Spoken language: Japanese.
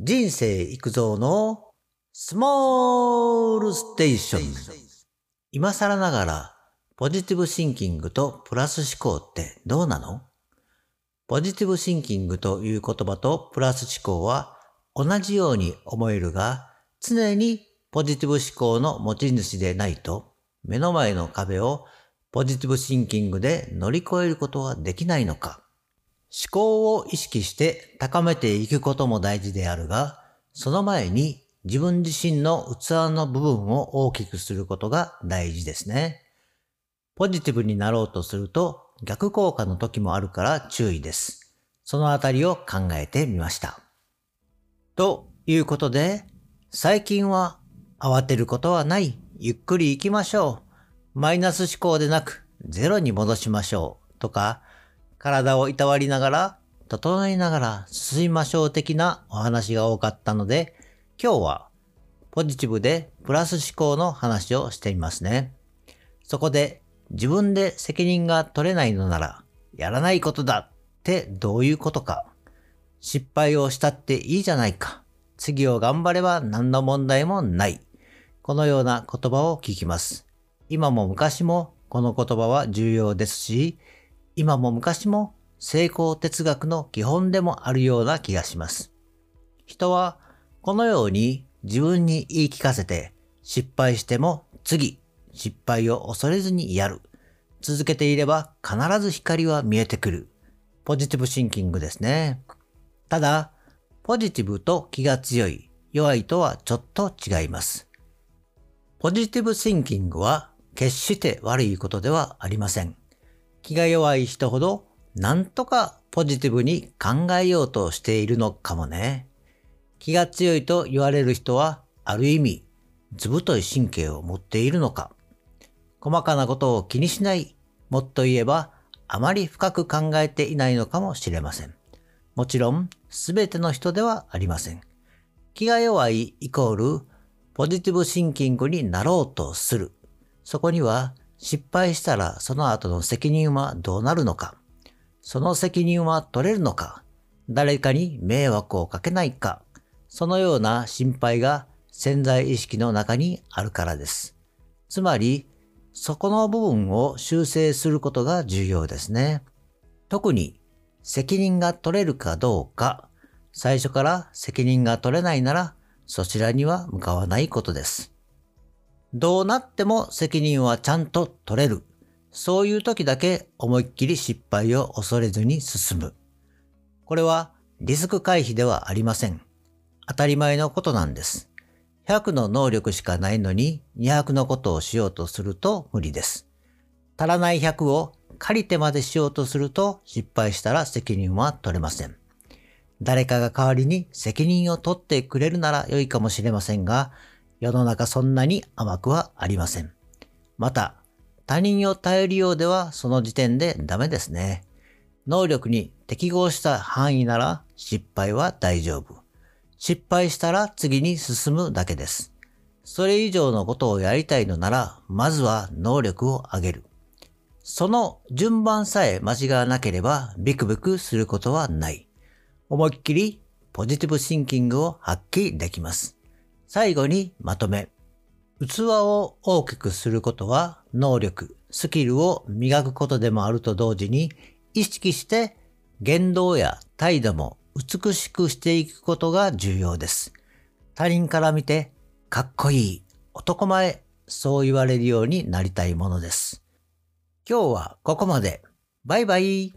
人生育造のスモールステーション。今更ながら、ポジティブシンキングとプラス思考ってどうなの？ポジティブシンキングという言葉とプラス思考は同じように思えるが、常にポジティブ思考の持ち主でないと、目の前の壁をポジティブシンキングで乗り越えることはできないのか？思考を意識して高めていくことも大事であるが、その前に自分自身の器の部分を大きくすることが大事ですね。ポジティブになろうとすると逆効果の時もあるから注意です。そのあたりを考えてみました。ということで、最近は慌てることはない。ゆっくり行きましょう。マイナス思考でなくゼロに戻しましょう。とか、体をいたわりながら、整いながら進みましょう的なお話が多かったので、今日はポジティブでプラス思考の話をしてみますね。そこで自分で責任が取れないのなら、やらないことだってどういうことか。失敗をしたっていいじゃないか。次を頑張れば何の問題もない。このような言葉を聞きます。今も昔もこの言葉は重要ですし、今も昔も成功哲学の基本でもあるような気がします。人はこのように自分に言い聞かせて失敗しても次、失敗を恐れずにやる。続けていれば必ず光は見えてくる。ポジティブシンキングですね。ただ、ポジティブと気が強い、弱いとはちょっと違います。ポジティブシンキングは決して悪いことではありません。気が弱い人ほど、なんとかポジティブに考えようとしているのかもね。気が強いと言われる人は、ある意味、図太い神経を持っているのか。細かなことを気にしない、もっと言えば、あまり深く考えていないのかもしれません。もちろん、すべての人ではありません。気が弱いイコール、ポジティブシンキングになろうとする。そこには失敗したらその後の責任はどうなるのかその責任は取れるのか誰かに迷惑をかけないかそのような心配が潜在意識の中にあるからです。つまり、そこの部分を修正することが重要ですね。特に責任が取れるかどうか、最初から責任が取れないなら、そちらには向かわないことです。どうなっても責任はちゃんと取れる。そういう時だけ思いっきり失敗を恐れずに進む。これはリスク回避ではありません。当たり前のことなんです。100の能力しかないのに200のことをしようとすると無理です。足らない100を借りてまでしようとすると失敗したら責任は取れません。誰かが代わりに責任を取ってくれるなら良いかもしれませんが、世の中そんなに甘くはありません。また、他人を頼るようではその時点でダメですね。能力に適合した範囲なら失敗は大丈夫。失敗したら次に進むだけです。それ以上のことをやりたいのなら、まずは能力を上げる。その順番さえ間違わなければビクビクすることはない。思いっきりポジティブシンキングを発揮できます。最後にまとめ。器を大きくすることは能力、スキルを磨くことでもあると同時に意識して言動や態度も美しくしていくことが重要です。他人から見てかっこいい男前そう言われるようになりたいものです。今日はここまで。バイバイ。